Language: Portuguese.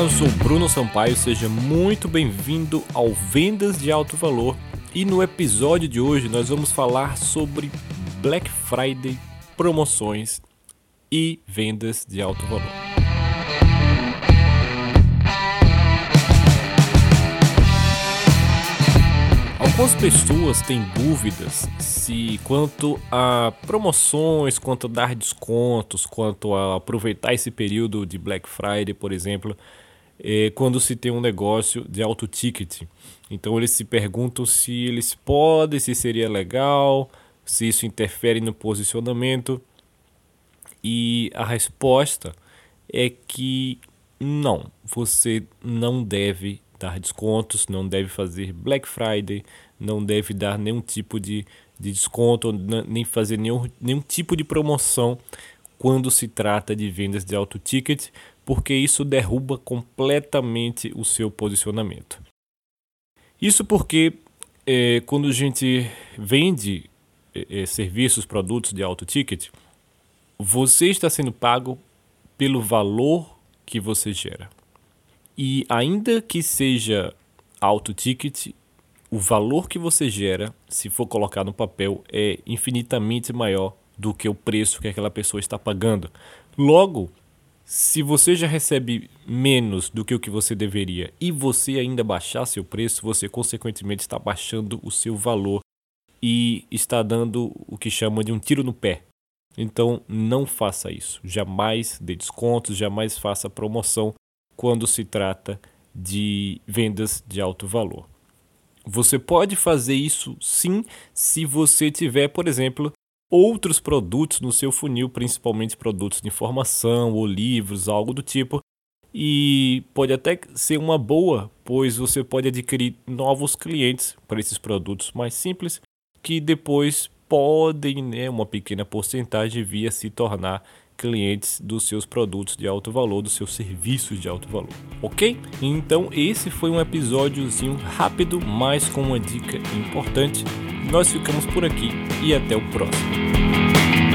Eu sou Bruno Sampaio, seja muito bem-vindo ao Vendas de Alto Valor. E no episódio de hoje nós vamos falar sobre Black Friday, promoções e vendas de alto valor. Algumas pessoas têm dúvidas se quanto a promoções, quanto a dar descontos, quanto a aproveitar esse período de Black Friday, por exemplo, é, quando se tem um negócio de alto ticket. Então eles se perguntam se eles podem, se seria legal, se isso interfere no posicionamento. E a resposta é que não, você não deve dar descontos, não deve fazer Black Friday, não deve dar nenhum tipo de, de desconto, nem fazer nenhum, nenhum tipo de promoção quando se trata de vendas de alto ticket, porque isso derruba completamente o seu posicionamento. Isso porque é, quando a gente vende é, serviços, produtos de alto ticket, você está sendo pago pelo valor que você gera. E ainda que seja alto ticket, o valor que você gera, se for colocar no papel, é infinitamente maior do que o preço que aquela pessoa está pagando. Logo, se você já recebe menos do que o que você deveria e você ainda baixar seu preço, você consequentemente está baixando o seu valor e está dando o que chama de um tiro no pé. Então não faça isso. Jamais dê descontos, jamais faça promoção quando se trata de vendas de alto valor. Você pode fazer isso sim se você tiver, por exemplo, outros produtos no seu funil, principalmente produtos de informação ou livros, algo do tipo. E pode até ser uma boa, pois você pode adquirir novos clientes para esses produtos mais simples, que depois podem, né, uma pequena porcentagem, via se tornar clientes dos seus produtos de alto valor, dos seus serviços de alto valor, ok? Então esse foi um episódiozinho rápido, mas com uma dica importante. Nós ficamos por aqui e até o próximo.